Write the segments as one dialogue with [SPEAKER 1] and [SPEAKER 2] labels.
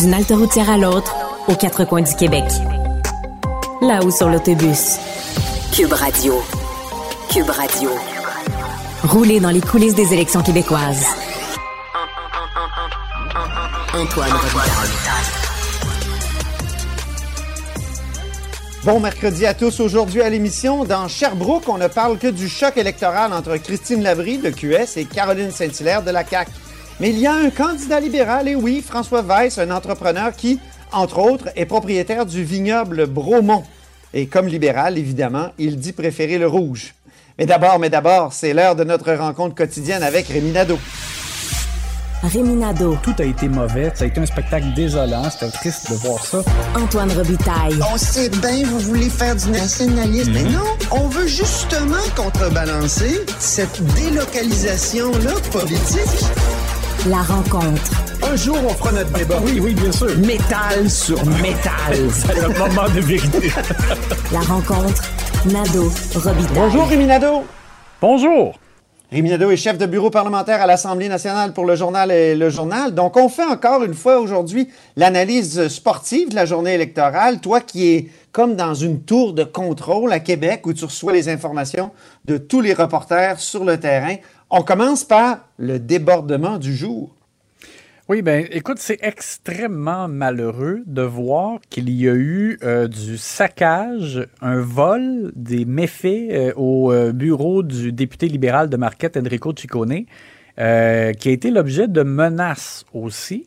[SPEAKER 1] D'une halte routière à l'autre, aux quatre coins du Québec. Là-haut sur l'autobus. Cube Radio. Cube Radio. Rouler dans les coulisses des élections québécoises. Antoine
[SPEAKER 2] Bon mercredi à tous. Aujourd'hui à l'émission, dans Sherbrooke, on ne parle que du choc électoral entre Christine Labrie de QS et Caroline Saint-Hilaire de la CAQ. Mais il y a un candidat libéral, et oui, François Weiss, un entrepreneur qui, entre autres, est propriétaire du vignoble Bromont. Et comme libéral, évidemment, il dit préférer le rouge. Mais d'abord, mais d'abord, c'est l'heure de notre rencontre quotidienne avec Rémi Nadeau.
[SPEAKER 1] Rémi
[SPEAKER 3] Tout a été mauvais. Ça a été un spectacle désolant. C'était triste de voir ça.
[SPEAKER 1] Antoine Robitaille.
[SPEAKER 4] On sait bien, vous voulez faire du nationalisme. Mais non, on veut justement contrebalancer cette délocalisation-là politique.
[SPEAKER 1] La rencontre.
[SPEAKER 2] Un jour, on fera notre débat.
[SPEAKER 3] Oui, oui, bien sûr.
[SPEAKER 2] Métal sur métal.
[SPEAKER 3] C'est le moment de vérité.
[SPEAKER 1] La rencontre. Nado Robitaille.
[SPEAKER 2] Bonjour, Rémi Nadeau.
[SPEAKER 3] Bonjour.
[SPEAKER 2] Rémi Nadeau est chef de bureau parlementaire à l'Assemblée nationale pour le journal et le journal. Donc, on fait encore une fois aujourd'hui l'analyse sportive de la journée électorale. Toi qui es comme dans une tour de contrôle à Québec où tu reçois les informations de tous les reporters sur le terrain. On commence par le débordement du jour.
[SPEAKER 3] Oui, ben écoute, c'est extrêmement malheureux de voir qu'il y a eu euh, du saccage, un vol, des méfaits euh, au euh, bureau du député libéral de Marquette, Enrico Ciccone, qui a été l'objet de menaces aussi,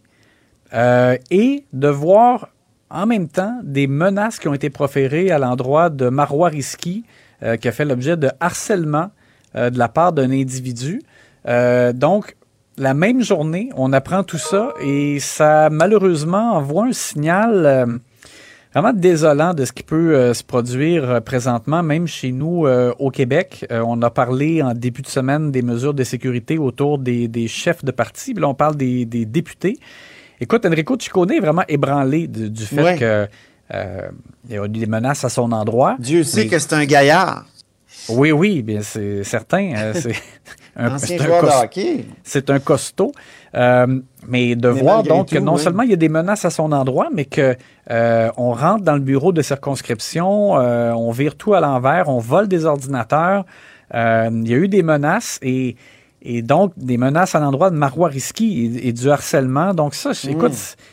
[SPEAKER 3] et de voir en même temps des menaces qui ont été proférées à l'endroit de Marois qui a fait l'objet de harcèlement euh, de la part d'un individu. Euh, donc, la même journée, on apprend tout ça et ça malheureusement envoie un signal euh, vraiment désolant de ce qui peut se produire présentement, même chez nous au Québec. on a parlé en début de semaine des mesures de sécurité autour des, chefs de parti. là, on parle des, députés. Écoute, Enrico Ciccone est vraiment ébranlé du, fait que il y a eu des menaces à son endroit.
[SPEAKER 2] Dieu sait que c'est un gaillard.
[SPEAKER 3] Oui, oui, bien c'est certain. Euh, c'est
[SPEAKER 2] un, joueur
[SPEAKER 3] C'est un costaud. Euh, mais de voir donc que non seulement il y a des menaces à son endroit, mais que euh, on rentre dans le bureau de circonscription, on vire tout à l'envers, on vole des ordinateurs. il y a eu des menaces et, et donc des menaces à l'endroit de Marois Risky et, du harcèlement. Donc ça, écoute, hmm.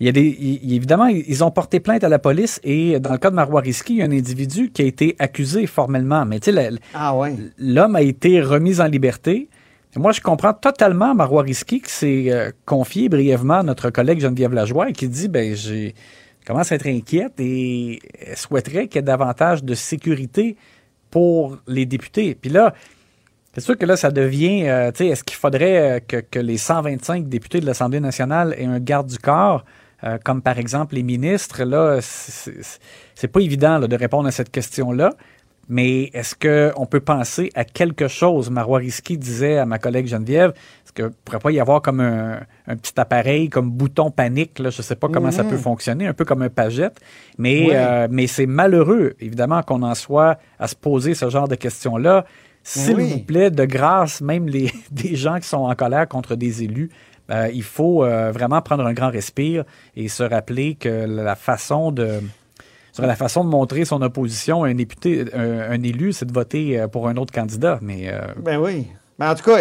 [SPEAKER 3] Il y a des, évidemment, ils ont porté plainte à la police et dans le cas de Marois Risky, il y a un individu qui a été accusé formellement. Mais tu sais,
[SPEAKER 2] ah
[SPEAKER 3] l'homme a été remis en liberté. moi, je comprends totalement Marois Risky qui s'est euh, confié brièvement à notre collègue Geneviève Lajoie et qui dit, ben, j'ai commence à être inquiète et souhaiterait qu'il y ait davantage de sécurité pour les députés. Puis là, c'est sûr que là, ça devient, euh, tu sais, est-ce qu'il faudrait euh, que, que, les 125 députés de l'Assemblée nationale aient un garde du corps? Euh, comme par exemple les ministres, là, c'est pas évident de répondre à cette question-là. Mais est-ce qu'on peut penser à quelque chose? Marois Risky disait à ma collègue Geneviève, est-ce qu'il ne pourrait pas y avoir comme un, petit appareil, comme bouton panique, là, je ne sais pas comment ça peut mm-hmm. fonctionner, un peu comme un pagette, mais, euh, mais c'est malheureux, évidemment, qu'on en soit à se poser ce genre de questions-là. S'il vous plaît, de grâce, même les, des gens qui sont en colère contre des élus, euh, il faut euh, vraiment prendre un grand respire et se rappeler que la façon de montrer son opposition à un député, un, élu, c'est de voter euh, pour un autre candidat. Mais
[SPEAKER 2] ben oui. Mais en tout cas,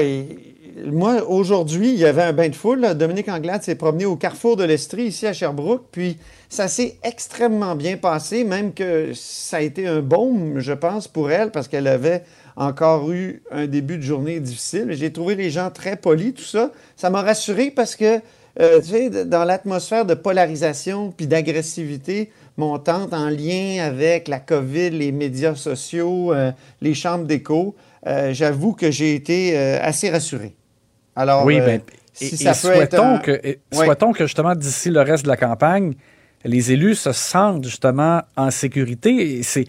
[SPEAKER 2] moi, aujourd'hui, il y avait un bain de foule. Dominique Anglade s'est promené au carrefour de l'Estrie, ici à Sherbrooke. Puis ça s'est extrêmement bien passé, même que ça a été un baume, je pense, pour elle, parce qu'elle avait encore eu un début de journée difficile. J'ai trouvé les gens très polis, tout ça. Ça m'a rassuré parce que, euh, tu sais, dans l'atmosphère de polarisation puis d'agressivité montante en lien avec la COVID, les médias sociaux, euh, les chambres d'écho, euh, j'avoue que j'ai été assez rassuré.
[SPEAKER 3] Alors, oui, ben, si ça peut souhaitons, que, souhaitons que justement d'ici le reste de la campagne, les élus se sentent justement en sécurité. C'est,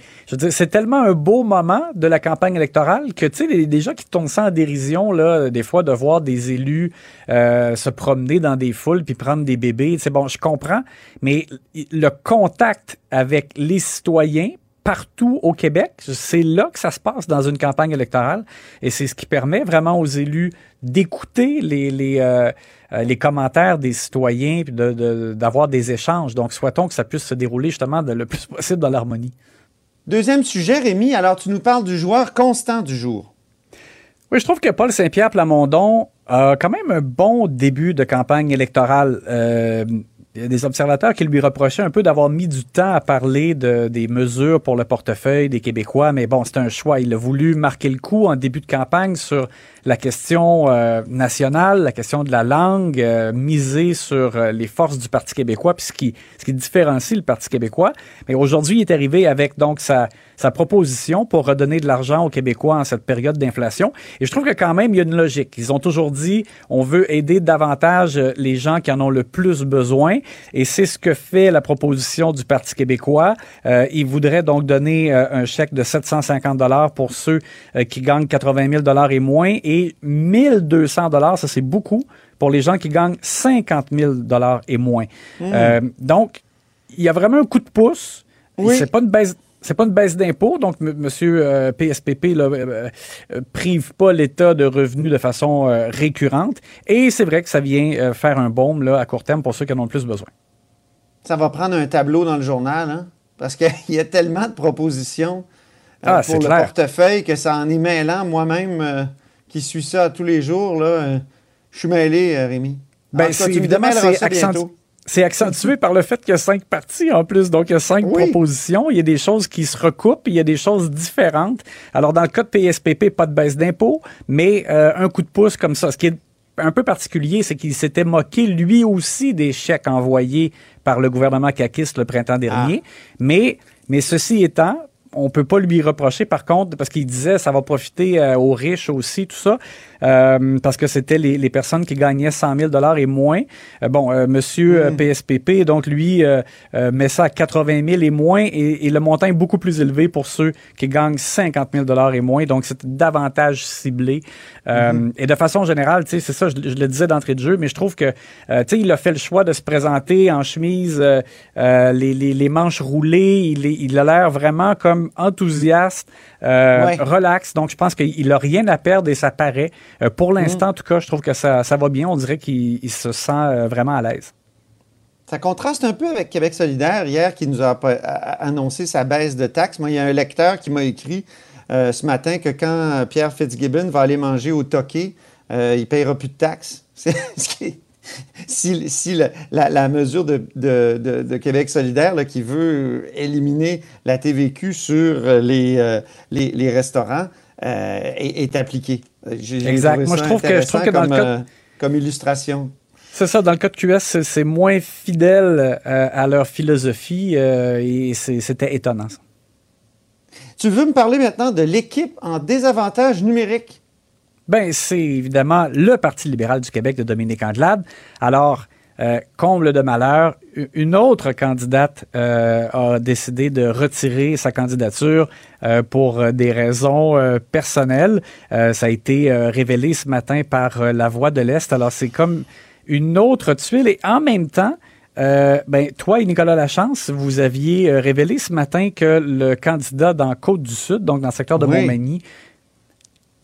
[SPEAKER 3] tellement un beau moment de la campagne électorale que, tu sais, des gens qui tournent ça en dérision, là, des fois, de voir des élus euh, se promener dans des foules puis prendre des bébés. C'est bon, je comprends, mais le contact avec les citoyens partout au Québec. C'est là que ça se passe dans une campagne électorale et c'est ce qui permet vraiment aux élus d'écouter les, les, euh, euh, les commentaires des citoyens puis d'avoir des échanges. Donc, souhaitons que ça puisse se dérouler justement le plus possible dans l'harmonie.
[SPEAKER 2] Deuxième sujet, Rémi, alors tu nous parles du joueur constant du jour.
[SPEAKER 3] Oui, je trouve que Paul Saint-Pierre Plamondon a quand même un bon début de campagne électorale. Euh, des observateurs qui lui reprochaient un peu d'avoir mis du temps à parler de, des mesures pour le portefeuille des Québécois, mais bon, c'est un choix. Il a voulu marquer le coup en début de campagne sur la question euh, nationale, la question de la langue, euh, miser sur euh, les forces du Parti québécois, puis ce qui, ce qui différencie le Parti québécois. Mais aujourd'hui, il est arrivé avec donc sa, sa proposition pour redonner de l'argent aux Québécois en cette période d'inflation. Et je trouve que quand même, il y a une logique. Ils ont toujours dit, on veut aider davantage les gens qui en ont le plus besoin. Et c'est ce que fait la proposition du Parti québécois. Euh, il voudrait donc donner un chèque de 750 dollars pour ceux qui gagnent 80 000 dollars et moins et 1200 dollars, ça c'est beaucoup pour les gens qui gagnent 50 000 dollars et moins. Euh, donc, il y a vraiment un coup de pouce. Oui. C'est pas une baisse. C'est pas une baisse d'impôt, donc M. PSPP ne prive pas l'État de revenus de façon euh, récurrente. Et c'est vrai que ça vient euh, faire un baume là, à court terme pour ceux qui en ont le plus besoin.
[SPEAKER 2] Ça va prendre un tableau dans le journal, hein? parce qu'il y a tellement de propositions ah, pour le portefeuille que ça en est mêlant moi-même qui suit ça tous les jours, là, euh, je suis mêlé, euh, Rémi.
[SPEAKER 3] Ben, c'est évidemment, c'est accentué par le fait qu'il y a cinq parties en plus. Donc, il y a cinq propositions. Il y a des choses qui se recoupent. Il y a des choses différentes. Alors, dans le cas de PSPP, pas de baisse d'impôt, mais euh, un coup de pouce comme ça. Ce qui est un peu particulier, c'est qu'il s'était moqué lui aussi des chèques envoyés par le gouvernement caquiste le printemps dernier. Ah. Mais, mais ceci étant, on peut pas lui reprocher, par contre, parce qu'il disait ça va profiter euh, aux riches aussi, tout ça. Euh, parce que c'était les, les, personnes qui gagnaient 100 000 dollars et moins. Euh, bon, euh, Monsieur PSPP, mm. donc lui met ça à 80 000 et moins, et, et, le montant est beaucoup plus élevé pour ceux qui gagnent 50 000 dollars et moins. Donc c'est davantage ciblé. Mm-hmm. Et de façon générale, tu sais, c'est ça, je, le disais d'entrée de jeu, mais je trouve que, tu sais, il a fait le choix de se présenter en chemise, les, les, les, manches roulées. Il, il a l'air vraiment comme enthousiaste, relax. Donc je pense qu'il a rien à perdre et ça paraît. Euh, pour l'instant, mm. en tout cas, je trouve que ça, va bien. On dirait qu'il se sent euh, vraiment à l'aise.
[SPEAKER 2] Ça contraste un peu avec Québec solidaire hier qui nous a annoncé sa baisse de taxes. Moi, il y a un lecteur qui m'a écrit euh, ce matin que quand Pierre Fitzgibbon va aller manger au Toqué, il ne payera plus de taxes. si, la, mesure de, Québec solidaire qui veut éliminer la TVQ sur les, les restaurants, euh, est, appliqué.
[SPEAKER 3] Exact. Moi, je trouve, que, je trouve que dans
[SPEAKER 2] comme,
[SPEAKER 3] le cas...
[SPEAKER 2] Euh, comme illustration.
[SPEAKER 3] C'est ça, dans le cas de QS, c'est moins fidèle euh, à leur philosophie et c'était étonnant.
[SPEAKER 2] Tu veux me parler maintenant de l'équipe en désavantage numérique?
[SPEAKER 3] Ben, c'est évidemment le Parti libéral du Québec de Dominique Anglade. Alors, euh, comble de malheur, une autre candidate euh, a décidé de retirer sa candidature euh, pour des raisons personnelles. ça a été révélé ce matin par La Voix de l'Est. Alors, c'est comme une autre tuile et en même temps, ben, toi et Nicolas Lachance, vous aviez révélé ce matin que le candidat dans Côte-du-Sud, donc dans le secteur de Montmagny,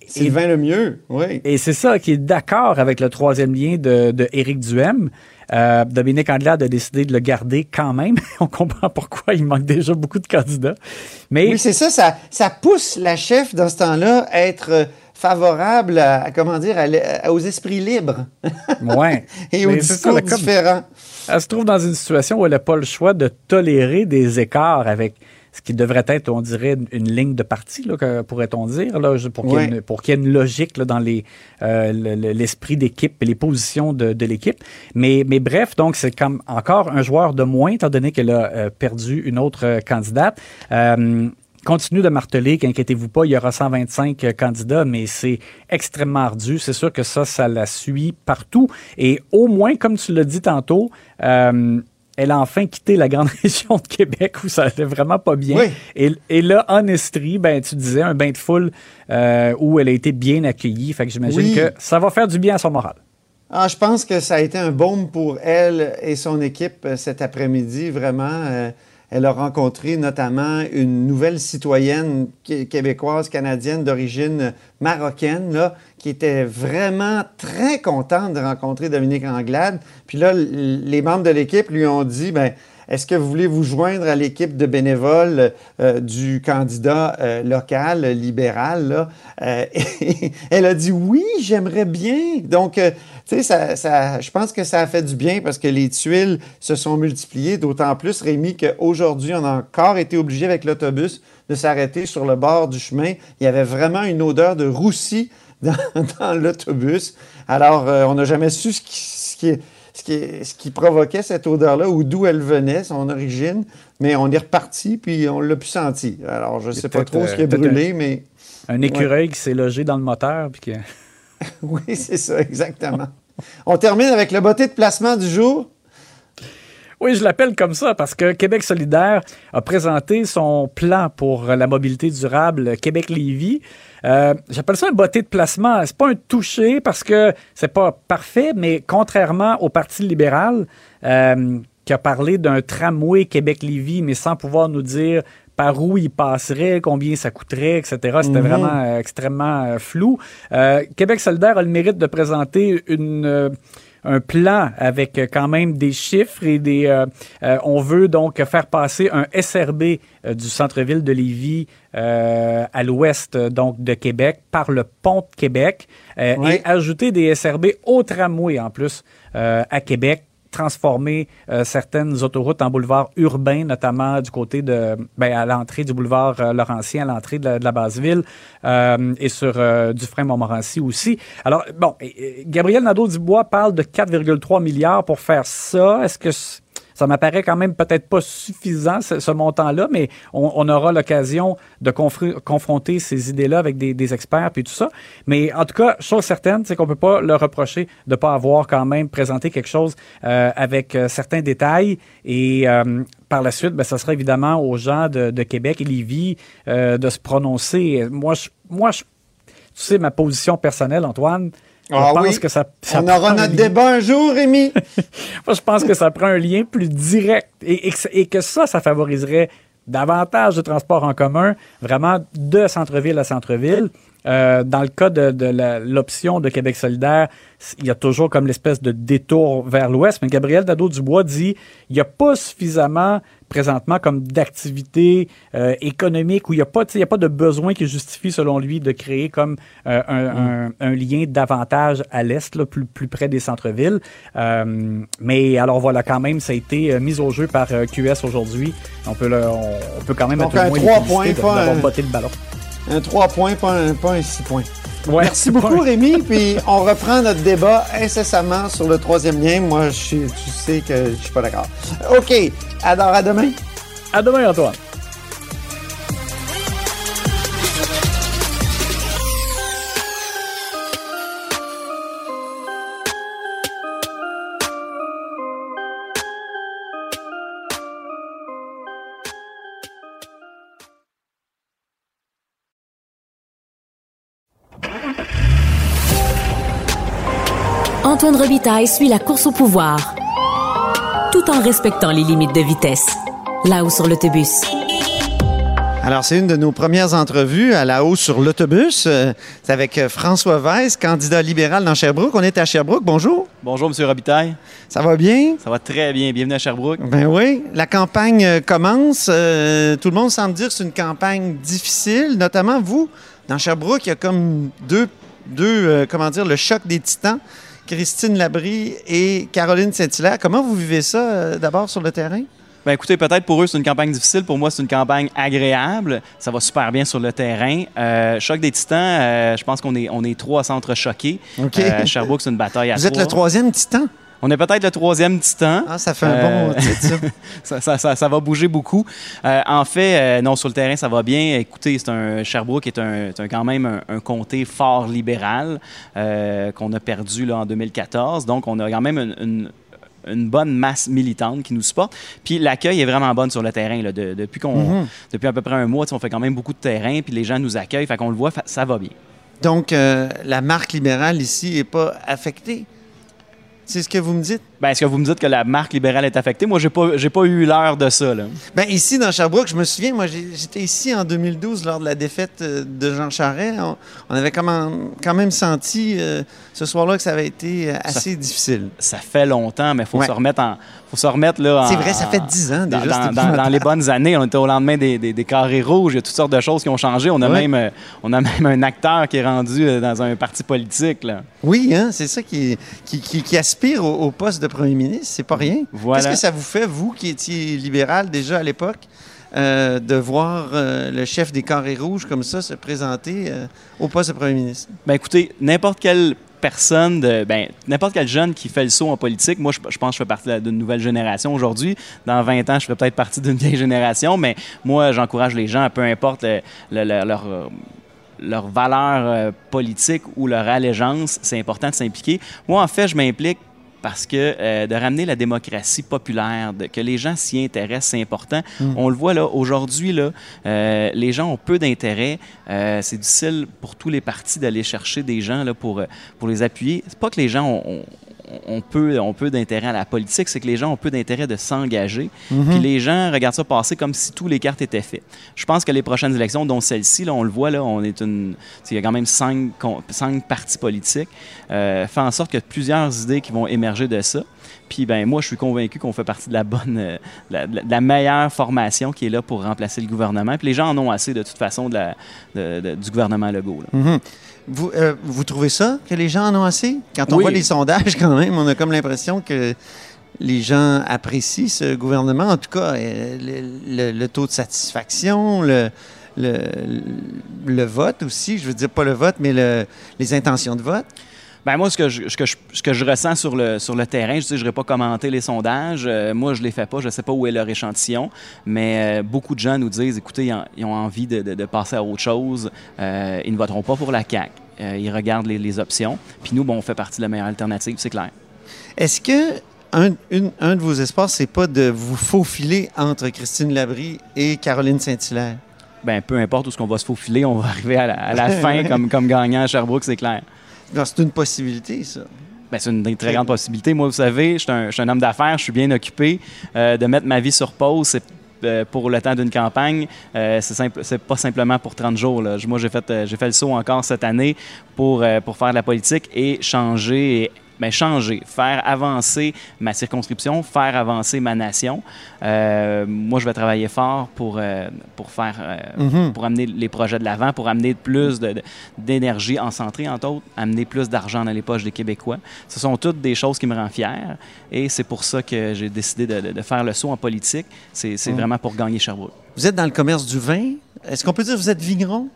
[SPEAKER 2] Sylvain Lemieux, oui.
[SPEAKER 3] Et c'est ça qui est d'accord avec le troisième lien de, de Éric Duhem. Euh, Dominique Anglade a décidé de le garder quand même. On comprend pourquoi il manque déjà beaucoup de candidats. Mais
[SPEAKER 2] oui, c'est ça, ça, ça pousse la chef dans ce temps-là à être euh, favorable à, comment dire, aux esprits libres.
[SPEAKER 3] Ouais.
[SPEAKER 2] Et aux discours différents.
[SPEAKER 3] Elle se trouve dans une situation où elle n'a pas le choix de tolérer des écarts avec ce qui devrait être, on dirait, une ligne de parti, pourrait-on dire, là, pour qu'il y, ait une logique là, dans les, euh, l'esprit d'équipe et les positions de, de l'équipe. Mais, mais bref, donc c'est comme encore un joueur de moins, étant donné qu'elle a euh, perdu une autre euh, candidate. Euh, continue de marteler qu'inquiétez-vous pas, il y aura 125 candidats, mais c'est extrêmement ardu. C'est sûr que ça, ça la suit partout. Et au moins, comme tu l'as dit tantôt, euh, elle a enfin quitté la grande région de Québec où ça allait vraiment pas bien. Et, là, en Estrie, ben, tu disais, un bain de foule euh, où elle a été bien accueillie. Fait que j'imagine que ça va faire du bien à son moral.
[SPEAKER 2] Ah, je pense que ça a été un baume pour elle et son équipe euh, cet après-midi, vraiment. Euh, Elle a rencontré notamment une nouvelle citoyenne québécoise, canadienne d'origine marocaine, là, qui était vraiment très contente de rencontrer Dominique Anglade. Puis là, les membres de l'équipe lui ont dit, ben est-ce que vous voulez vous joindre à l'équipe de bénévoles euh, du candidat euh, local, libéral? Euh, elle a dit oui, j'aimerais bien. Donc, tu sais, ça, je pense que ça a fait du bien parce que les tuiles se sont multipliées, d'autant plus, Rémi, qu'aujourd'hui, on a encore été obligé avec l'autobus de s'arrêter sur le bord du chemin. Il y avait vraiment une odeur de roussi dans, l'autobus. Alors, on n'a jamais su ce qui, est ce qui, provoquait cette odeur-là ou d'où elle venait, son origine. Mais on est reparti, puis on l'a pu sentir. Alors, je ne sais pas trop ce qui a brûlé, mais.
[SPEAKER 3] Un écureuil qui s'est logé dans le moteur. Puis
[SPEAKER 2] oui, c'est ça, exactement. on termine avec le beauté de placement du jour.
[SPEAKER 3] Oui, je l'appelle comme ça parce que Québec solidaire a présenté son plan pour la mobilité durable Québec-Lévis. Euh, j'appelle ça un botté de placement. C'est pas un toucher parce que c'est pas parfait, mais contrairement au Parti libéral, euh, qui a parlé d'un tramway Québec-Lévis, mais sans pouvoir nous dire par où il passerait, combien ça coûterait, etc. C'était mhm. vraiment euh, extrêmement flou. Québec solidaire a le mérite de présenter une un plan avec quand même des chiffres et des. Euh, euh, on veut donc faire passer un SRB euh, du centre-ville de Lévis à l'ouest donc de Québec par le pont de Québec et ajouter des SRB au tramway en plus à Québec transformer certaines autoroutes en boulevards urbains, notamment du côté de, ben, à l'entrée du boulevard euh, Laurentien, à l'entrée de, la base ville euh, et sur Dufresne-Montmorency aussi. Alors, bon, Gabriel Nadeau-Dubois parle de 4,3 milliards pour faire ça. Est-ce que ça m'apparaît quand même peut-être pas suffisant, ce, montant-là, mais on, aura l'occasion de confronter ces idées-là avec des, experts puis tout ça. Mais en tout cas, chose certaine, c'est qu'on peut pas leur reprocher de pas avoir quand même présenté quelque chose euh, avec euh, certains détails et euh, par la suite, ben, ça sera évidemment aux gens de, Québec et Lévis de se prononcer. Moi, je, moi, tu sais ma position personnelle, Antoine.
[SPEAKER 2] Ah oui? que ça, On aura notre débat un jour, Rémi.
[SPEAKER 3] Moi, je pense que ça prend un lien plus direct et, et, que ça, ça favoriserait davantage de transport en commun, vraiment de centre-ville à centre-ville. Euh, dans le cas de, l'option de Québec solidaire, il y a toujours comme l'espèce de détour vers l'ouest. Mais Gabriel Nadeau-Dubois dit il n'y a pas suffisamment présentement comme d'activité euh, économique où il n'y a, pas, a pas de besoin qui justifie, selon lui, de créer comme euh, mm. un, lien davantage à l'est, plus, plus près des centres-villes. mais alors voilà, quand même, ça a été mis au jeu par QS aujourd'hui. On peut, on, peut quand même
[SPEAKER 2] Donc, un 3 points, pas
[SPEAKER 3] un... le ballon.
[SPEAKER 2] Un 3 points, pas un, pas un 6 points. Merci beaucoup, Rémi. Puis on reprend notre débat incessamment sur le troisième lien. Moi, je, tu sais que je suis pas d'accord. OK. Alors, à demain.
[SPEAKER 3] À demain, Antoine.
[SPEAKER 1] Antoine Robitaille suit la course au pouvoir, tout en respectant les limites de vitesse. Là-haut sur l'autobus.
[SPEAKER 2] Alors, c'est une de nos premières entrevues à la haut sur l'autobus. Euh, c'est avec euh, François Weiss, candidat libéral dans Sherbrooke. On est à Sherbrooke. Bonjour.
[SPEAKER 5] Bonjour, M. Robitaille.
[SPEAKER 2] Ça va bien?
[SPEAKER 5] Ça va très bien. Bienvenue à Sherbrooke.
[SPEAKER 2] Ben oui. La campagne euh, commence. tout le monde semble dire que c'est une campagne difficile, notamment vous. Dans Sherbrooke, il y a comme deux, deux comment dire, le choc des titans. Christine Labrie et Caroline Saint-Hilaire. Comment vous vivez ça euh, d'abord sur le terrain?
[SPEAKER 5] Ben écoutez, peut-être pour eux, c'est une campagne difficile. Pour moi, c'est une campagne agréable. Ça va super bien sur le terrain. Euh, choc des titans, euh, je pense qu'on est, on est trois centres choqués. OK. Sherbrooke, c'est une bataille à
[SPEAKER 2] Vous êtes le troisième titan?
[SPEAKER 5] On est peut-être le troisième titan.
[SPEAKER 2] Ah, ça fait un bon euh, titre,
[SPEAKER 5] ça. ça, va bouger beaucoup. Euh, en fait, euh, non, sur le terrain, ça va bien. Écoutez, c'est un Sherbrooke est un, quand même un, comté fort libéral qu'on a perdu là, en 2014. Donc, on a quand même une, bonne masse militante qui nous supporte. Puis l'accueil est vraiment bon sur le terrain. Là. depuis, qu'on, mm-hmm. depuis à peu près un mois, on fait quand même beaucoup de terrain, puis les gens nous accueillent. Fait qu'on le voit, ça va bien.
[SPEAKER 2] Donc, la marque libérale ici n'est pas affectée? C'est ce que vous me dites?
[SPEAKER 5] Ben, est-ce que vous me dites que la marque libérale est affectée? Moi, j'ai pas, j'ai pas eu l'heure de ça. Là.
[SPEAKER 2] Ben, ici, dans Sherbrooke, je me souviens, moi, j'étais ici en 2012 lors de la défaite euh, de Jean Charest. On, on avait quand même, senti euh, ce soir-là que ça avait été euh, assez difficile.
[SPEAKER 5] Ça fait longtemps, mais il faut
[SPEAKER 2] Ouais.
[SPEAKER 5] se remettre en. faut se remettre là. en-
[SPEAKER 2] C'est vrai, ça fait 10 ans déjà,
[SPEAKER 5] dans- les bonnes années, on était au lendemain des, des- des carrés rouges. Il y a toutes sortes de choses qui ont changé. On a,
[SPEAKER 2] Ouais.
[SPEAKER 5] même, on a même un acteur qui est rendu dans un parti politique. Là.
[SPEAKER 2] Oui, hein, c'est ça qui, qui, qui- qui aspire au, au poste de premier ministre. C'est pas rien.
[SPEAKER 5] Voilà.
[SPEAKER 2] Qu'est-ce que ça vous fait, vous qui étiez libéral déjà à l'époque, euh, de voir euh, le chef des Carrés Rouges comme ça se présenter euh, au poste de premier ministre?
[SPEAKER 5] Ben écoutez, n'importe quelle personne, de, ben, n'importe quel jeune qui fait le saut en politique, moi je, je pense que je fais partie d'une nouvelle génération aujourd'hui. Dans 20 ans, je ferai peut-être partie d'une vieille génération, mais moi j'encourage les gens, peu importe le- le- le- leur, leur valeur euh, politique ou leur allégeance, c'est important de s'impliquer. Moi en fait, je m'implique parce que euh, de ramener la démocratie populaire, de- que les gens s'y intéressent, c'est important. On le voit là, aujourd'hui, là, euh, les gens ont peu d'intérêt. Euh, c'est difficile pour tous les partis d'aller chercher des gens là, pour, pour les appuyer. C'est pas que les gens ont, ont- ont peu, ont peu d'intérêt à la politique, c'est que les gens ont peu d'intérêt de s'engager. Puis les gens regardent ça passer comme si tous les cartes étaient faites. Je pense que les prochaines élections, dont celle-ci, là, on le voit, là, on est une, il y a quand même cinq, cinq partis politiques, euh, fait en sorte qu'il y a plusieurs idées qui vont émerger de ça. Puis ben moi, je suis convaincu qu'on fait partie de la bonne, euh, la, de meilleure formation qui est là pour remplacer le gouvernement. Puis les gens en ont assez de toute façon de la- de- de- du gouvernement Legault. là.
[SPEAKER 2] Mhm. Vous, euh, vous trouvez ça, que les gens en ont assez? Quand on
[SPEAKER 5] Oui.
[SPEAKER 2] voit les sondages, quand même, on a comme l'impression que les gens apprécient ce gouvernement. En tout cas, euh, le, le- le taux de satisfaction, le, le, vote aussi, je veux dire pas le vote, mais le- les intentions de vote.
[SPEAKER 5] Ben moi, ce que je, ce que je, ce que je ressens sur le, sur le terrain, je ne vais pas commenter les sondages. Euh, moi, je ne les fais pas. Je ne sais pas où est leur échantillon. Mais euh, beaucoup de gens nous disent, écoutez, ils, en- ils ont envie de, de- de passer à autre chose. Euh, ils ne voteront pas pour la CAQ. Ils regardent les, les options. Puis nous, bon, on fait partie de la meilleure alternative, c'est clair.
[SPEAKER 2] Est-ce que un, une- un de vos espoirs, c'est pas de vous faufiler entre Christine Labrie et Caroline Saint-Hilaire?
[SPEAKER 5] Ben, peu importe où ce qu'on va se faufiler, on va arriver à la, à la fin comme, comme gagnant à Sherbrooke, c'est clair.
[SPEAKER 2] C'est une possibilité, ça.
[SPEAKER 5] Ben, c'est une très grande possibilité. Moi, vous savez, je suis un, homme d'affaires, je suis bien occupé. Euh, de mettre ma vie sur pause, c'est euh, pour le temps d'une campagne, euh, c'est pas simplement pour 30 jours. Moi, j'ai fait, le saut encore cette année pour, pour faire de la politique et changer, et, ben, changer, faire avancer ma circonscription, faire avancer ma nation. Euh, moi, je vais travailler fort pour, euh, pour faire, euh,
[SPEAKER 2] Mhm.
[SPEAKER 5] pour amener les projets de l'avant, pour amener plus d'énergie en centrée, entre autres, amener plus d'argent dans les poches des Québécois. Ce sont toutes des choses qui me rendent fier et c'est pour ça que j'ai décidé de, de- de faire le saut en politique. C'est
[SPEAKER 2] Mhm.
[SPEAKER 5] vraiment pour gagner Sherbrooke.
[SPEAKER 2] Vous êtes dans le commerce du vin. Est-ce qu'on peut dire que vous êtes vigneron?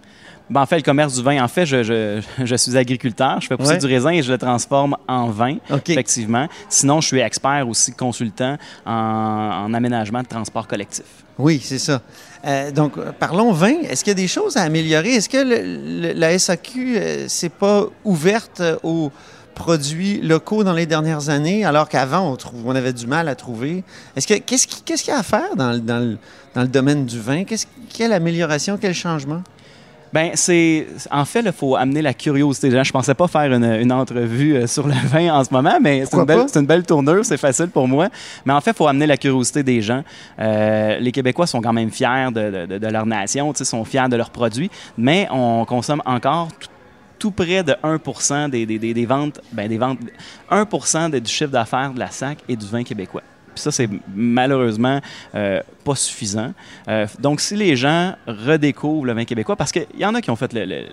[SPEAKER 5] Ben, en fait, le commerce du vin, en fait, je, je- je suis agriculteur. Je fais pousser
[SPEAKER 2] Ouais.
[SPEAKER 5] du raisin et je le transforme en vin, effectivement. Sinon, je suis expert aussi, consultant en, en aménagement de transport collectif.
[SPEAKER 2] Oui, c'est ça. Euh, donc, parlons vin. Est-ce qu'il y a des choses à améliorer? Est-ce que le- le- la SAQ euh, s'est pas ouverte euh, aux produits locaux dans les dernières années, alors qu'avant, on, trouve- on avait du mal à trouver? Est-ce que qu'est-ce qui- qu'est-ce qu'il y a à faire dans, le- dans le, dans le domaine du vin? Quelle amélioration, quel changement?
[SPEAKER 5] Ben, c'est. En fait, il faut amener la curiosité. des gens. Je pensais pas faire une, une entrevue euh, sur le vin en ce moment, mais c'est une, belle, une tournure, c'est facile pour moi. Mais en fait, il faut amener la curiosité des gens. Euh, les Québécois sont quand même fiers de, de- de leur nation, sont fiers de leurs produits, mais on consomme encore tout, tout près de 1 des, des- des- des ventes, ben, des ventes, 1 de- du chiffre d'affaires de la SAC et du vin québécois. Puis ça, c'est malheureusement euh, pas suffisant. Euh, donc, si les gens redécouvrent le vin québécois, parce qu'il y en a qui ont fait, le- le-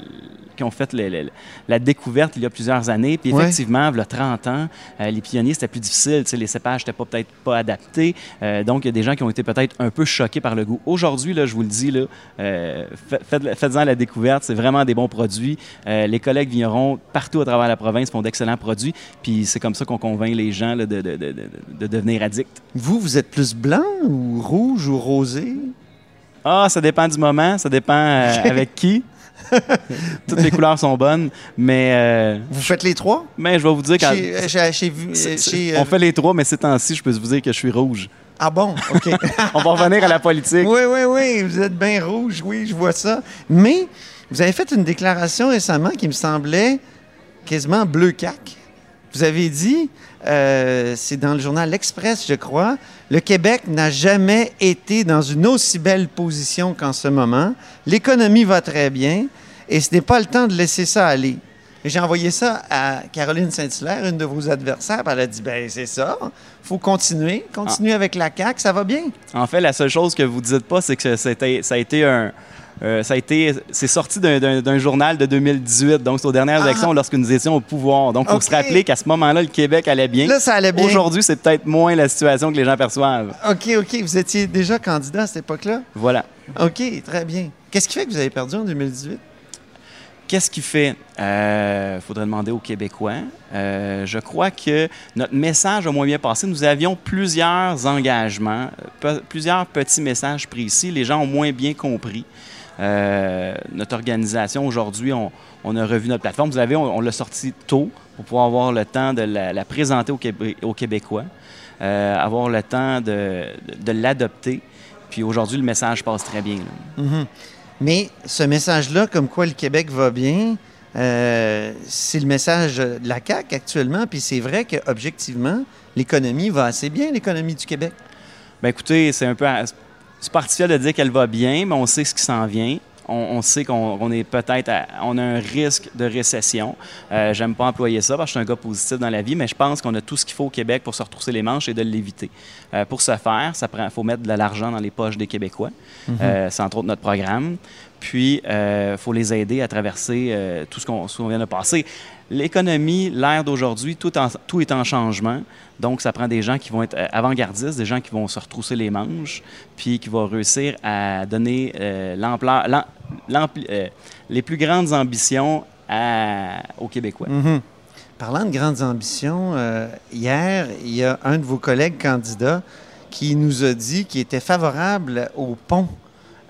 [SPEAKER 5] qui ont fait le- la découverte il y a plusieurs années, puis effectivement, il y a 30 ans, euh, les pionniers, c'était plus difficile. Les cépages n'étaient pas- peut-être pas adaptés. Euh, donc, il y a des gens qui ont été peut-être un peu choqués par le goût. Aujourd'hui, je vous le dis, là, fa- faites- faites-en la découverte. C'est vraiment des bons produits. Les collègues vignerons partout à travers la province font d'excellents produits. Puis c'est comme ça qu'on convainc les gens là, de- de- de- de devenir addicts.
[SPEAKER 2] Vous, vous êtes plus blanc ou rouge ou rosé?
[SPEAKER 5] Ah, ça dépend du moment, ça dépend euh, avec qui. Toutes les couleurs sont bonnes, mais, euh,
[SPEAKER 2] Vous faites les trois?
[SPEAKER 5] mais je vais vous dire quand.
[SPEAKER 2] Chez, chez- chez-
[SPEAKER 5] c'est- c'est-
[SPEAKER 2] chez, euh,
[SPEAKER 5] On fait les trois, mais ces temps-ci, je peux vous dire que je suis rouge.
[SPEAKER 2] Ah bon? OK.
[SPEAKER 5] On va revenir à la politique.
[SPEAKER 2] Oui, oui, oui, vous êtes bien rouge, oui, je vois ça. Mais vous avez fait une déclaration récemment qui me semblait quasiment bleu cac. Vous avez dit, euh, c'est dans le journal L'Express, je crois, le Québec n'a jamais été dans une aussi belle position qu'en ce moment. L'économie va très bien et ce n'est pas le temps de laisser ça aller. J'ai envoyé ça à Caroline Saint-Hilaire, une de vos adversaires. Elle a dit ben c'est ça, faut continuer, continuer avec la CAQ, ça va bien.
[SPEAKER 5] En fait, la seule chose que vous dites pas, c'est que ça a été un, euh, ça a été, c'est sorti d'un journal de 2018, donc c'est aux dernières ah. élections lorsque nous étions au pouvoir. Donc, il faut se rappeler qu'à ce moment-là, le Québec allait bien.
[SPEAKER 2] Là, ça allait bien.
[SPEAKER 5] Aujourd'hui, c'est peut-être moins la situation que les gens perçoivent.
[SPEAKER 2] OK, OK. Vous étiez déjà candidat à cette époque-là?
[SPEAKER 5] Voilà.
[SPEAKER 2] OK, très bien. Qu'est-ce qui fait que vous avez perdu en 2018?
[SPEAKER 5] Qu'est-ce qui fait? Il euh, faudrait demander aux Québécois. Euh, je crois que notre message a moins bien passé. Nous avions plusieurs engagements, plusieurs petits messages précis. Les gens ont moins bien compris. Euh, notre organisation, aujourd'hui, on, a revu notre plateforme. Vous savez, on, l'a sorti tôt pour pouvoir avoir le temps de la, présenter aux, Québécois, euh, avoir le temps de, l'adopter. Puis aujourd'hui, le message passe très bien.
[SPEAKER 2] Mm-hmm. Mais ce message-là, comme quoi le Québec va bien, euh, c'est le message de la CAQ actuellement. Puis c'est vrai qu'objectivement, l'économie va assez bien, l'économie du Québec.
[SPEAKER 5] Bien, écoutez, c'est un peu c'est pas artificiel de dire qu'elle va bien, mais on sait ce qui s'en vient. On, sait qu'on est peut-être, on a un risque de récession. Euh, J'aime pas employer ça parce que je suis un gars positif dans la vie, mais je pense qu'on a tout ce qu'il faut au Québec pour se retrousser les manches et de l'éviter. Euh, pour ce faire, ça prend, faut mettre de l'argent dans les poches des Québécois. Mm-hmm. Euh, c'est entre autres notre programme. Puis, il euh, faut les aider à traverser tout ce qu'on vient de passer. L'économie, l'ère d'aujourd'hui, tout, est en changement. Donc, ça prend des gens qui vont être euh, avant-gardistes, des gens qui vont se retrousser les manches, puis qui vont réussir à donner euh, l'ampleur, euh, les plus grandes ambitions aux Québécois.
[SPEAKER 2] Mm-hmm. Parlant de grandes ambitions, hier, il y a un de vos collègues candidats qui nous a dit qu'il était favorable au pont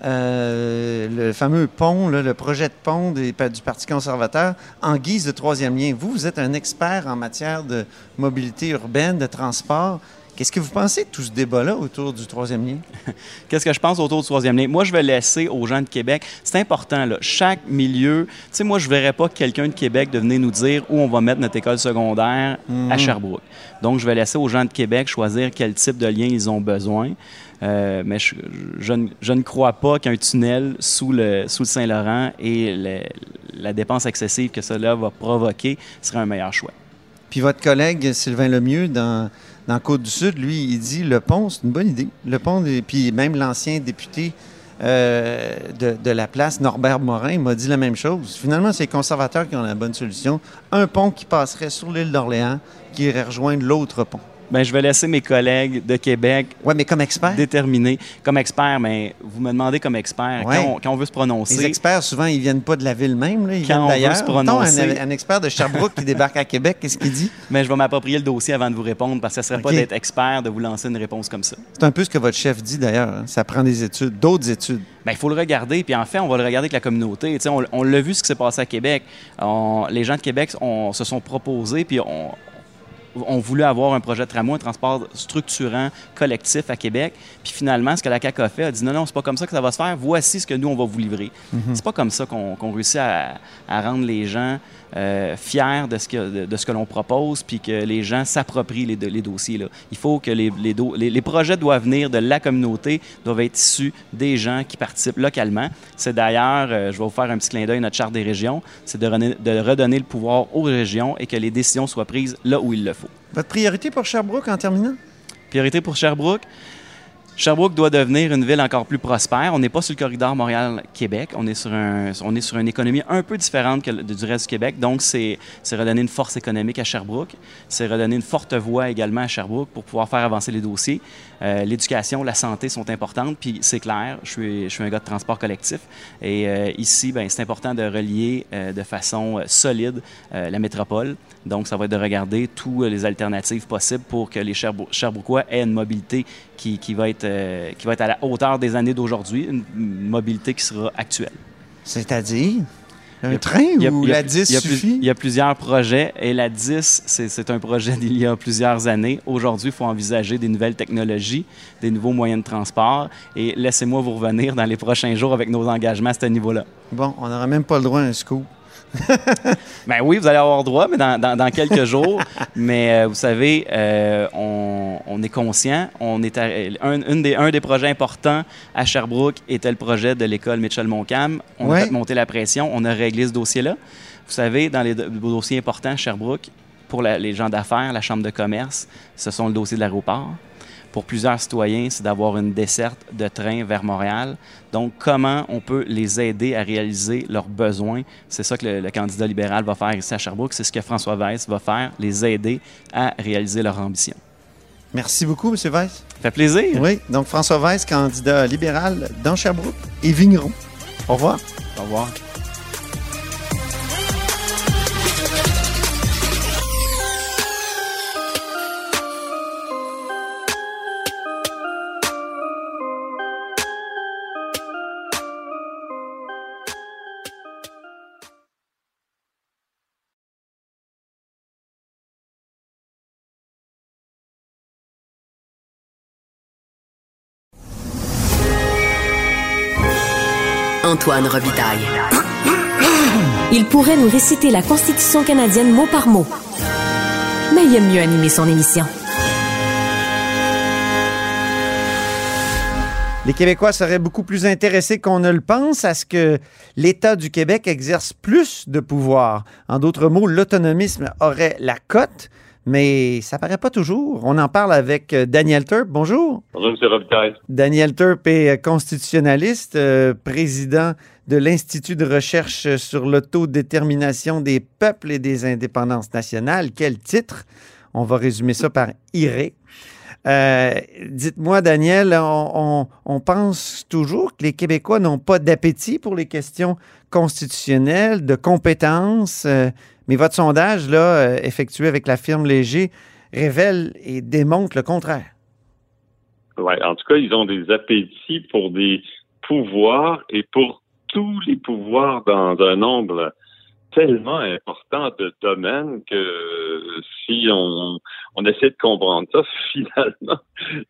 [SPEAKER 2] euh, le fameux pont, le projet de pont du Parti conservateur, en guise de troisième lien. Vous, vous êtes un expert en matière de mobilité urbaine, de transport. Qu'est-ce que vous pensez de tout ce débat-là autour du troisième lien?
[SPEAKER 5] Qu'est-ce que je pense autour du troisième lien? Moi, je vais laisser aux gens de Québec. C'est important, là. Chaque milieu. Tu sais, moi, je ne verrais pas quelqu'un de Québec de venir nous dire où on va mettre notre école secondaire à mhm. Sherbrooke. Donc, je vais laisser aux gens de Québec choisir quel type de lien ils ont besoin. Euh, mais je, ne crois pas qu'un tunnel sous le, Saint-Laurent et la dépense excessive que cela va provoquer serait un meilleur choix.
[SPEAKER 2] Puis votre collègue Sylvain Lemieux, dans, dans Côte-du-Sud, lui, il dit le pont, c'est une bonne idée. Le pont, et puis même l'ancien député euh, de, de, la place, Norbert Morin, m'a dit la même chose. Finalement, c'est les conservateurs qui ont la bonne solution. Un pont qui passerait sur l'île d'Orléans, qui irait rejoindre l'autre pont.
[SPEAKER 5] Ben, je vais laisser mes collègues de Québec
[SPEAKER 2] ouais, mais comme expert?
[SPEAKER 5] déterminer. Comme expert, mais vous me demandez comme expert, quand, on, veut se prononcer.
[SPEAKER 2] Les experts, souvent, ils viennent pas de la ville même, là, ils viennent d'ailleurs. Un, un, expert de Sherbrooke qui débarque à Québec, qu'est-ce qu'il dit?
[SPEAKER 5] Mais je vais m'approprier le dossier avant de vous répondre, parce que ce ne serait pas d'être expert de vous lancer une réponse comme ça.
[SPEAKER 2] C'est un peu ce que votre chef dit, d'ailleurs. Hein. Ça prend des études, d'autres études.
[SPEAKER 5] Bien, il faut le regarder, puis en fait, on va le regarder avec la communauté. on, on l'a vu ce qui s'est passé à Québec. les gens de Québec se sont proposés, puis on, ont voulu avoir un projet de tramway, un transport structurant, collectif à Québec. Puis finalement, ce que la CAQ a fait, a dit non, non, c'est pas comme ça que ça va se faire. Voici ce que nous, on va vous livrer. Mhm. C'est pas comme ça qu'on réussit à, rendre les gens euh, fiers de ce que, de, ce que l'on propose, puis que les gens s'approprient les, les, dossiers. Là. Il faut que les, les, les, projets doivent venir de la communauté, doivent être issus des gens qui participent localement. C'est d'ailleurs, euh, je vais vous faire un petit clin d'œil, notre charte des régions, c'est de, de redonner le pouvoir aux régions et que les décisions soient prises là où il le faut.
[SPEAKER 2] Votre priorité pour Sherbrooke en terminant?
[SPEAKER 5] Priorité pour Sherbrooke? Sherbrooke doit devenir une ville encore plus prospère. On n'est pas sur le corridor Montréal-Québec. On, est sur un, on est sur une économie un peu différente que du reste du Québec. Donc, c'est redonner une force économique à Sherbrooke. C'est redonner une forte voix également à Sherbrooke pour pouvoir faire avancer les dossiers. Euh, l'éducation, la santé sont importantes. Puis, c'est clair, je suis, je suis un gars de transport collectif. Et euh, ici, ben, c'est important de relier euh, de façon solide la métropole. Donc, ça va être de regarder toutes les alternatives possibles pour que les Sherbrookeois aient une mobilité qui, qui va être qui va être à la hauteur des années d'aujourd'hui, une mobilité qui sera actuelle.
[SPEAKER 2] C'est-à-dire? Un train ou la 10 suffit?
[SPEAKER 5] Il y a plusieurs projets et la 10, c'est un projet d'il y a plusieurs années. Aujourd'hui, il faut envisager des nouvelles technologies, des nouveaux moyens de transport et laissez-moi vous revenir dans les prochains jours avec nos engagements à ce niveau-là.
[SPEAKER 2] Bon, on n'aura même pas le droit à un scoop.
[SPEAKER 5] ben oui, vous allez avoir droit, mais dans, quelques jours. Mais euh, vous savez, euh, on, est conscient. On est un, des, un des projets importants à Sherbrooke était le projet de l'école Mitchell-Montcalm. On a fait monter la pression. On a réglé ce dossier-là. Vous savez, dans les dossiers importants à Sherbrooke, pour les gens d'affaires, la chambre de commerce, ce sont le dossier de l'aéroport pour plusieurs citoyens, c'est d'avoir une desserte de train vers Montréal. Donc, comment on peut les aider à réaliser leurs besoins? C'est ça que le, candidat libéral va faire ici à Sherbrooke. C'est ce que François Weiss va faire, les aider à réaliser leur ambition.
[SPEAKER 2] Merci beaucoup, M. Weiss.
[SPEAKER 5] Ça fait plaisir.
[SPEAKER 2] Oui, donc François Weiss, candidat libéral dans Sherbrooke et Vigneron. Au revoir.
[SPEAKER 5] Au revoir.
[SPEAKER 1] Antoine Robitaille. Il pourrait nous réciter la Constitution canadienne mot par mot. Mais il aime mieux animer son émission.
[SPEAKER 2] Les Québécois seraient beaucoup plus intéressés qu'on ne le pense à ce que l'État du Québec exerce plus de pouvoir. En d'autres mots, l'autonomisme aurait la cote mais ça paraît pas toujours. On en parle avec euh, Daniel Turp. Bonjour.
[SPEAKER 6] Bonjour, M. Robitaille.
[SPEAKER 2] Daniel Turp est euh, constitutionnaliste, euh, président de l'Institut de recherche sur l'autodétermination des peuples et des indépendances nationales. Quel titre? On va résumer ça par IRE. Dites-moi, Daniel, on, on, pense toujours que les Québécois n'ont pas d'appétit pour les questions constitutionnelles, de compétences. Mais votre sondage, là, euh, effectué avec la firme Léger, révèle et démontre le contraire.
[SPEAKER 6] Oui, en tout cas, ils ont des appétits pour des pouvoirs et pour tous les pouvoirs dans un nombre tellement important de domaines que si on, on essaie de comprendre ça, finalement,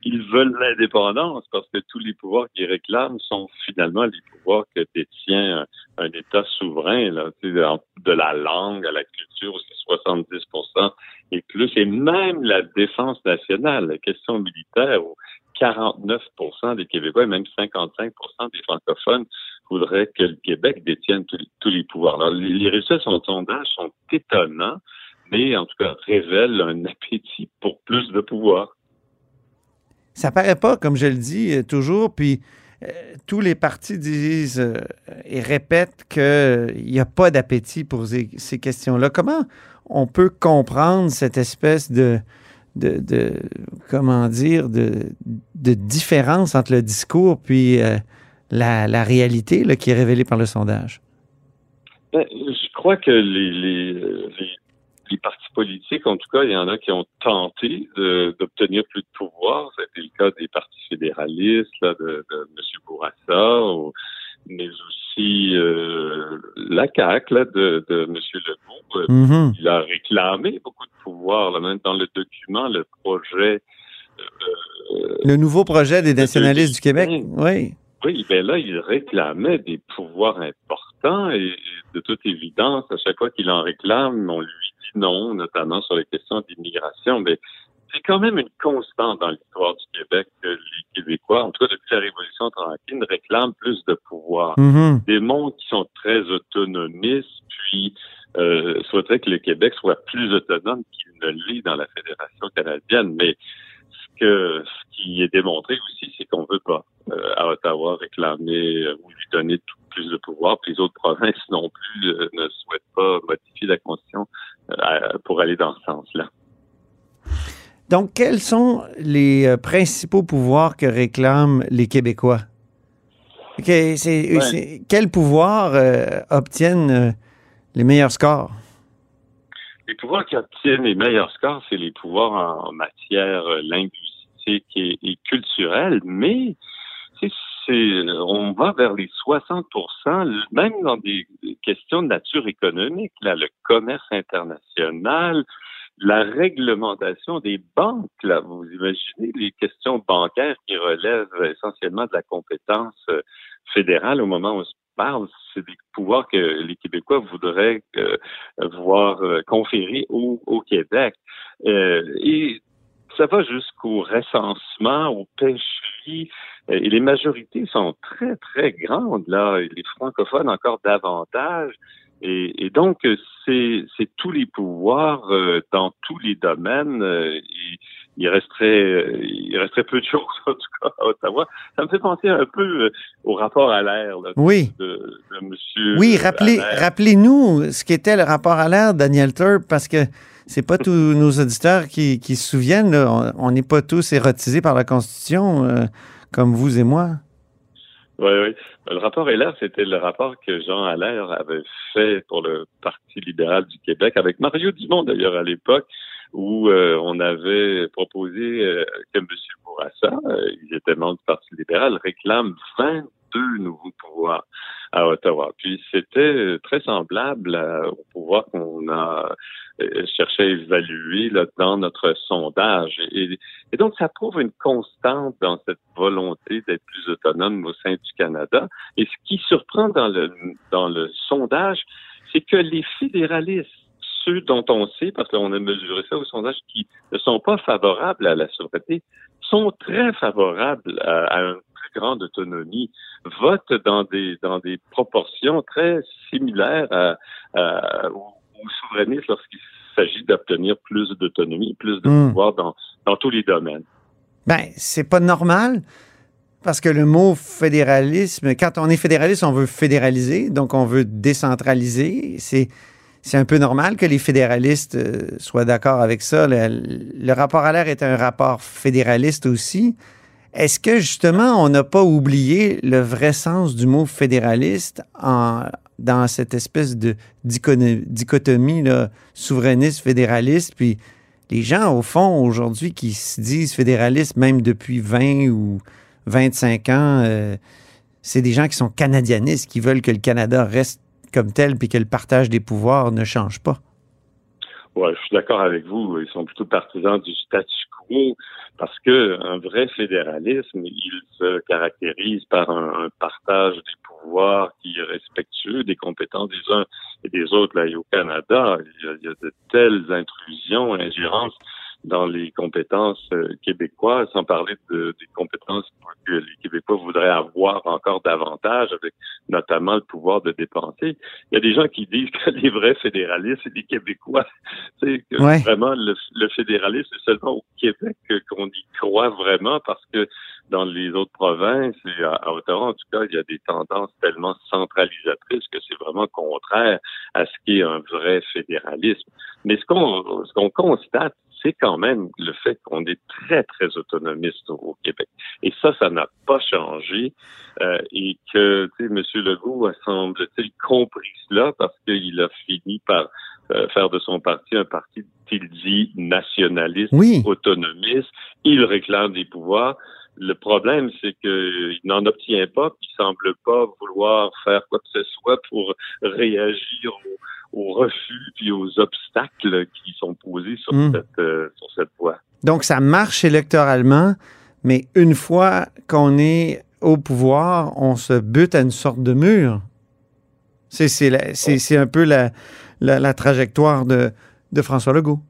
[SPEAKER 6] ils veulent l'indépendance parce que tous les pouvoirs qu'ils réclament sont finalement les pouvoirs que détient un, État souverain, là, de la langue à la culture, c'est 70% et plus, et même la défense nationale, la question militaire, où 49% des Québécois et même 55% des francophones voudraient que le Québec détienne tous les pouvoirs. Alors, les résultats de son sondage sont étonnants, mais en tout cas révèlent un appétit pour plus de pouvoir.
[SPEAKER 2] Ça paraît pas, comme je le dis euh, toujours, puis euh, tous les partis disent euh, et répètent qu'il n'y a pas d'appétit pour ces, questions-là. Comment on peut comprendre cette espèce de, de, comment dire, de, différence entre le discours puis la, la, réalité là, qui est révélée par le sondage?
[SPEAKER 6] Ben, je crois que les, les, les, partis politiques, en tout cas, il y en a qui ont tenté d'obtenir plus de pouvoir. C'était le cas des partis fédéralistes, là, de, de M. Bourassa, ou, mais aussi euh, la CAQ là, de, de M. Legault. Mm-hmm. Il a réclamé beaucoup de pouvoir. Là, même dans le document, le projet...
[SPEAKER 2] Euh, le nouveau projet des nationalistes du Québec, oui.
[SPEAKER 6] Oui, bien là, il réclamait des pouvoirs importants et, de toute évidence, à chaque fois qu'il en réclame, on lui dit non, notamment sur les questions d'immigration. Mais c'est quand même une constante dans l'histoire du Québec que les Québécois, en tout cas depuis la Révolution tranquille, réclament plus de pouvoir. Mm-hmm. Des mondes qui sont très autonomistes, puis euh, souhaiteraient que le Québec soit plus autonome qu'il ne l'est dans la Fédération canadienne. Mais ce, que, ce qui est démontré aussi, c'est qu'on veut pas euh, à Ottawa réclamer euh, ou lui donner plus de pouvoir, puis les autres provinces non plus euh, ne souhaitent pas modifier la Constitution pour aller dans ce sens-là.
[SPEAKER 2] Donc, quels sont les principaux pouvoirs que réclament les Québécois? quels pouvoirs euh, obtiennent euh, les meilleurs scores?
[SPEAKER 6] Les pouvoirs qui obtiennent les meilleurs scores, c'est les pouvoirs en, matière linguistique et, culturelle, mais on va vers les 60 même dans des questions de nature économique, là, le commerce international, la réglementation des banques, là, vous imaginez les questions bancaires qui relèvent essentiellement de la compétence euh, fédérale au moment où parle, c'est des pouvoirs que les Québécois voudraient voir conférer au, au Québec. et ça va jusqu'au recensement, au pêcheries, et les majorités sont très, très grandes, là. Les francophones encore davantage. Et, donc, c'est tous les pouvoirs euh, dans tous les domaines. Euh, il, resterait, il resterait peu de choses, en tout cas, à Ottawa. Ça me fait penser un peu euh, au rapport à l'air
[SPEAKER 2] oui.
[SPEAKER 6] de, de, monsieur.
[SPEAKER 2] Oui, rappelez, rappelez-nous ce qu'était le rapport à l'air, Daniel Turp, parce que c'est pas tous nos auditeurs qui, qui se souviennent. On n'est pas tous érotisés par la Constitution, comme vous et moi.
[SPEAKER 6] Oui, oui. Le rapport Heller, c'était le rapport que Jean Allaire avait fait pour le Parti libéral du Québec, avec Mario Dumont d'ailleurs à l'époque, où euh, on avait proposé euh, que M. Bourassa, euh, il était membre du Parti libéral, réclame 22 nouveaux pouvoirs à Ottawa. Puis c'était très semblable au pouvoir qu'on a euh, chercher à évaluer dans notre sondage. Et, donc, ça prouve une constante dans cette volonté d'être plus autonome au sein du Canada. Et ce qui surprend dans le, dans le sondage, c'est que les fédéralistes, ceux dont on sait, parce qu'on a mesuré ça au sondage, qui ne sont pas favorables à la souveraineté, sont très favorables à, une plus grande autonomie, votent dans des dans des proportions très similaires à, à, ou souverainistes lorsqu'il s'agit d'obtenir plus d'autonomie, plus de hmm. pouvoir dans, dans tous les domaines.
[SPEAKER 2] Ben, c'est pas normal. Parce que le mot fédéralisme, quand on est fédéraliste, on veut fédéraliser, donc on veut décentraliser. C'est, c'est un peu normal que les fédéralistes euh, soient d'accord avec ça. Le, rapport à l'air est un rapport fédéraliste aussi. Est-ce que justement, on n'a pas oublié le vrai sens du mot fédéraliste dans cette espèce de dichotomie souverainiste, fédéraliste? Puis les gens, au fond, aujourd'hui, qui se disent fédéralistes, même depuis 20 ou 25 ans, euh, c'est des gens qui sont canadianistes, qui veulent que le Canada reste comme tel, puis que le partage des pouvoirs ne change pas.
[SPEAKER 6] Oui, je suis d'accord avec vous. Ils sont plutôt partisans du statu quo parce que un vrai fédéralisme, il se caractérise par un, partage des pouvoirs qui est respectueux des compétences des uns et des autres. Là, au Canada, il y a, de telles intrusions, ingérences dans les compétences euh, québécoises, sans parler de, des compétences que les Québécois voudraient avoir encore davantage, avec notamment le pouvoir de dépenser. Il y a des gens qui disent que les vrais fédéralistes, c'est les Québécois. C'est que vraiment le, le fédéralisme, c'est seulement au Québec qu'on y croit vraiment, parce que dans les autres provinces et à, Ottawa, en tout cas, il y a des tendances tellement centralisatrices que c'est vraiment contraire à ce qui est un vrai fédéralisme. Mais ce qu'on ce qu'on constate, c'est quand même le fait qu'on est très, très autonomiste au Québec. Et ça, ça n'a pas changé. Euh, et que, tu sais, M. Legault a, semble-t-il, compris cela parce qu'il a fini par euh, faire de son parti un parti qu'il dit nationaliste, autonomiste. Il réclame des pouvoirs. Le problème, c'est qu'il n'en obtient pas, puis il semble pas vouloir faire quoi que ce soit pour réagir aux, refus puis aux obstacles qui sont posés sur, hmm. cette, euh, sur cette voie.
[SPEAKER 2] Donc, ça marche électoralement, mais une fois qu'on est au pouvoir, on se bute à une sorte de mur. C'est un peu la, la, trajectoire de, de François Legault.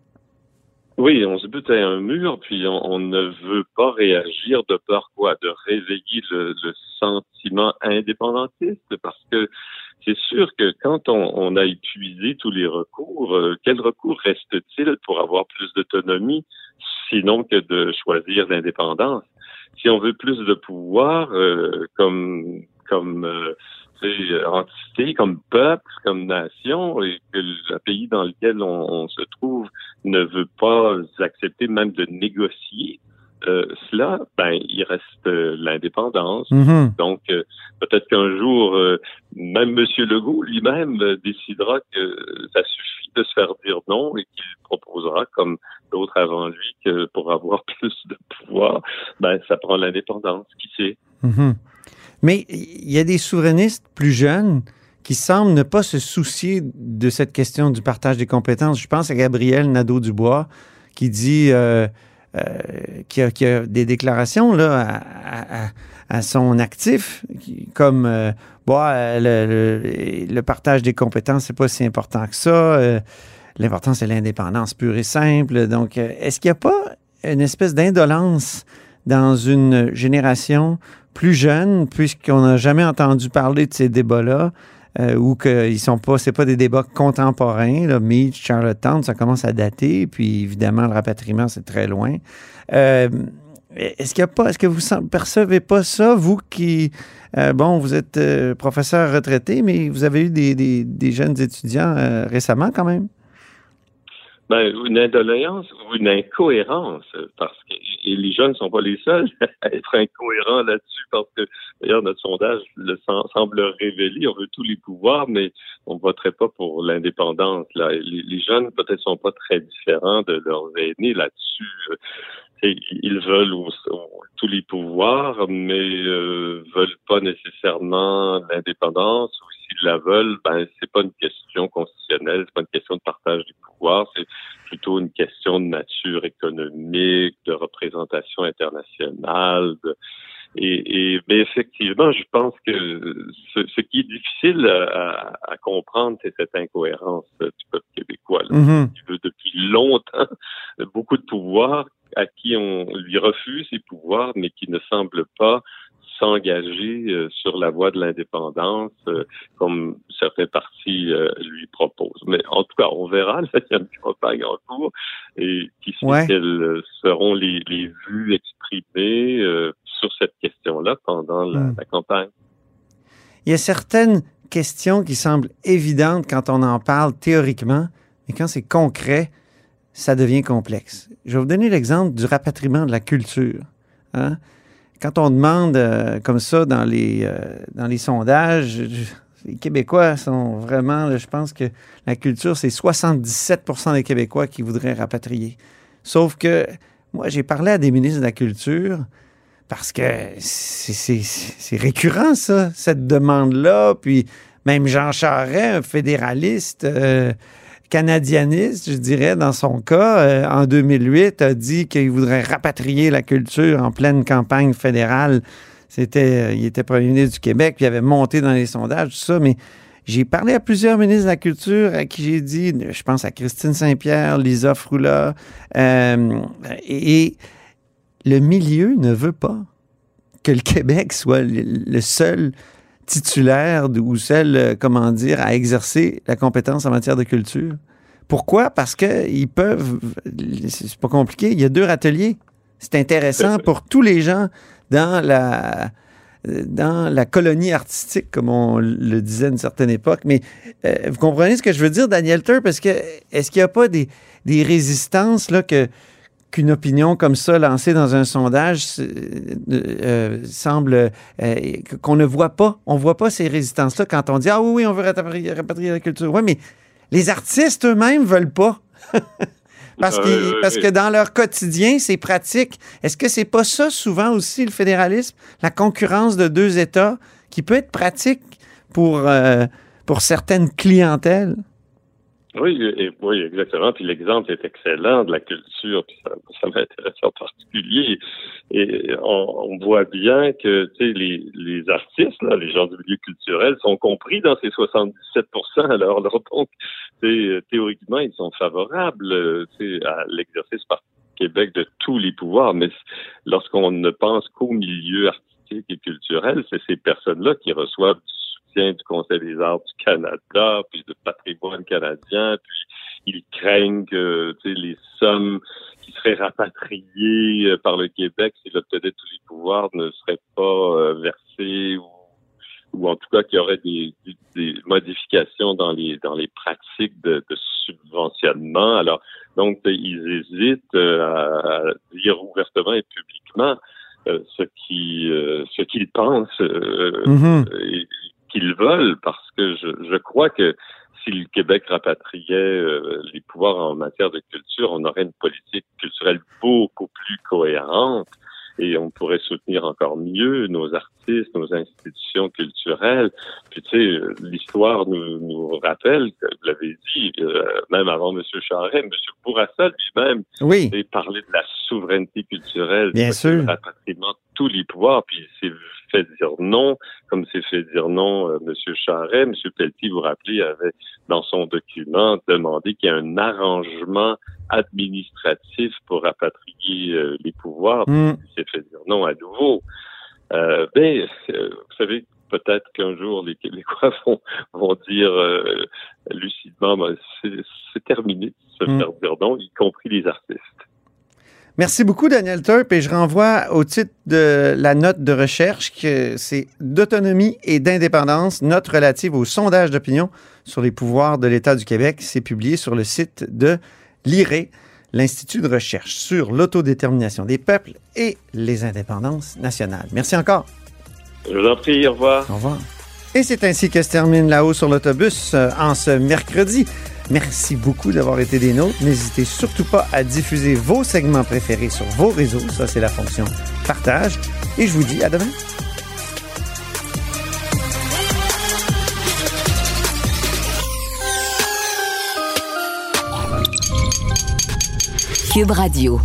[SPEAKER 6] Oui, on se bute à un mur, puis on, ne veut pas réagir de peur quoi, de réveiller le, sentiment indépendantiste, parce que c'est sûr que quand on, a épuisé tous les recours, euh, quel recours reste-t-il pour avoir plus d'autonomie, sinon que de choisir l'indépendance? Si on veut plus de pouvoir, euh, comme comme euh, entité, comme peuple, comme nation, et que le pays dans lequel on, se trouve ne veut pas accepter même de négocier euh, cela, ben il reste euh, l'indépendance. Mm-hmm. Donc euh, peut-être qu'un jour, même M. Legault lui-même décidera que ça suffit de se faire dire non et qu'il proposera, comme d'autres avant lui, que pour avoir plus de pouvoir, ben ça prend l'indépendance. Qui sait?
[SPEAKER 2] Mm-hmm. Mais il y a des souverainistes plus jeunes qui semblent ne pas se soucier de cette question du partage des compétences. Je pense à Gabriel Nadeau-Dubois qui dit qui, a, qui, a, des déclarations là, à, son actif, comme bon, le, le, partage des compétences, c'est pas si important que ça. L'important, c'est l'indépendance pure et simple. Donc, est-ce qu'il n'y a pas une espèce d'indolence dans une génération plus jeune, puisqu'on n'a jamais entendu parler de ces débats-là, euh, ou qu'ils sont pas, c'est pas des débats contemporains. Là, Meach, Charlottetown, ça commence à dater, puis évidemment le rapatriement c'est très loin. Euh, est-ce qu'il y a pas, est-ce que vous percevez pas ça, vous qui, euh, bon, vous êtes professeur retraité, mais vous avez eu des, des, des jeunes étudiants récemment quand même?
[SPEAKER 6] Ben, une indoléance ou une incohérence, parce que et les jeunes ne sont pas les seuls à être incohérents là-dessus, parce que d'ailleurs notre sondage le semble révéler. On veut tous les pouvoirs, mais on voterait pas pour l'indépendance. Là, les, jeunes peut-être sont pas très différents de leurs aînés là-dessus. ils veulent tous les pouvoirs, mais euh, veulent pas nécessairement l'indépendance s'ils la veulent, ben c'est pas une question constitutionnelle, c'est pas une question de partage du pouvoir, c'est plutôt une question de nature économique, de représentation internationale. et, et, mais effectivement, je pense que ce, qui est difficile à, à comprendre, c'est cette incohérence du peuple québécois, là, mm-hmm. qui veut depuis longtemps beaucoup de pouvoir, à qui on lui refuse ses pouvoirs, mais qui ne semble pas s'engager euh, sur la voie de l'indépendance, euh, comme certains partis euh, lui proposent. Mais en tout cas, on verra. Là, il y a une campagne en cours et qui sait quelles seront les, les vues exprimées sur cette question-là pendant la, hmm. la campagne.
[SPEAKER 2] Il y a certaines questions qui semblent évidentes quand on en parle théoriquement, mais quand c'est concret, ça devient complexe. Je vais vous donner l'exemple du rapatriement de la culture. Hein? quand on demande euh, comme ça dans les, euh, dans les sondages, les Québécois sont vraiment, je pense que la culture, c'est 77% des Québécois qui voudraient rapatrier. Sauf que moi, j'ai parlé à des ministres de la Culture parce que c'est récurrent, ça, cette demande-là. Puis même Jean Charest, un fédéraliste, euh, canadianiste, je dirais, dans son cas, euh, en 2008, a dit qu'il voudrait rapatrier la culture en pleine campagne fédérale. C'était, euh, il était premier ministre du Québec, puis il avait monté dans les sondages, tout ça, mais j'ai parlé à plusieurs ministres de la Culture à qui j'ai dit, je pense à Christine Saint-Pierre, Lisa Froula, euh, et, le milieu ne veut pas que le Québec soit le seul titulaire ou celle, euh, comment dire, à exercer la compétence en matière de culture. Pourquoi? Parce qu'ils peuvent, c'est pas compliqué, il y a deux ateliers. C'est intéressant pour tous les gens dans la, dans la colonie artistique, comme on le disait à une certaine époque. Mais euh, vous comprenez ce que je veux dire, Daniel Tur? Parce que est-ce qu'il n'y a pas des, des résistances là, que, qu'une opinion comme ça lancée dans un sondage euh, euh, semble qu'on ne voit pas? On voit pas ces résistances-là quand on dit Ah oui, oui, on veut rapatrier, la culture. Oui, mais les artistes eux-mêmes ne veulent pas. parce, que, parce que dans leur quotidien, c'est pratique. Est-ce que c'est pas ça souvent aussi le fédéralisme, la concurrence de deux États qui peut être pratique pour, pour certaines clientèles?
[SPEAKER 6] Oui, et, oui, exactement. Puis l'exemple est excellent de la culture, puis ça, ça m'intéresse en particulier. Et on, voit bien que les, les artistes, là, les gens du milieu culturel, sont compris dans ces 77 Alors, donc, théoriquement, ils sont favorables à l'exercice par Québec de tous les pouvoirs. Mais lorsqu'on ne pense qu'au milieu artistique et culturel, c'est ces personnes-là qui reçoivent Conseil des arts du Canada, puis de patrimoine canadien, puis ils craignent que les sommes qui seraient rapatriées euh, par le Québec s'il obtenait tous les pouvoirs ne seraient pas euh, versées ou, ou en tout cas qu'il y aurait des, des, modifications dans les dans les pratiques de, de subventionnement. Alors donc ils hésitent euh, à dire ouvertement et publiquement ce qui ce qu'ils pensent mm-hmm qu'ils veulent, parce que je, je, crois que si le Québec rapatriait euh, les pouvoirs en matière de culture, on aurait une politique culturelle beaucoup plus cohérente et on pourrait soutenir encore mieux nos artistes, nos institutions culturelles. Puis tu sais, l'histoire nous, nous rappelle, que vous l'avez dit, euh, même avant M. Charest, M. Bourassa lui-même
[SPEAKER 2] oui.
[SPEAKER 6] parlé de la souveraineté culturelle,
[SPEAKER 2] Bien sûr.
[SPEAKER 6] le rapatriement de tous les pouvoirs, puis c'est fait dire non, comme c'est fait dire non euh, M. Charret. M. Pelletier, vous vous rappelez, avait dans son document demandé qu'il y ait un arrangement administratif pour rapatrier euh, les pouvoirs.
[SPEAKER 2] Hmm.
[SPEAKER 6] Il s'est fait dire non à nouveau. Euh, ben, euh, vous savez, peut-être qu'un jour les Québécois vont, vont dire euh, lucidement, ben, c'est terminé se
[SPEAKER 2] Mm.
[SPEAKER 6] faire dire non, y compris les artistes.
[SPEAKER 2] Merci beaucoup, Daniel Turp, et je renvoie au titre de la note de recherche que c'est d'autonomie et d'indépendance, note relative au sondage d'opinion sur les pouvoirs de l'État du Québec. C'est publié sur le site de l'IRE, l'Institut de recherche sur l'autodétermination des peuples et les indépendances nationales. Merci encore.
[SPEAKER 6] Je vous en prie, au revoir.
[SPEAKER 2] Au revoir. Et c'est ainsi que se termine là-haut sur l'autobus euh, en ce mercredi. Merci beaucoup d'avoir été des nôtres. N'hésitez surtout pas à diffuser vos segments préférés sur vos réseaux. Ça, c'est la fonction partage. Et je vous dis à demain.
[SPEAKER 1] Cube Radio.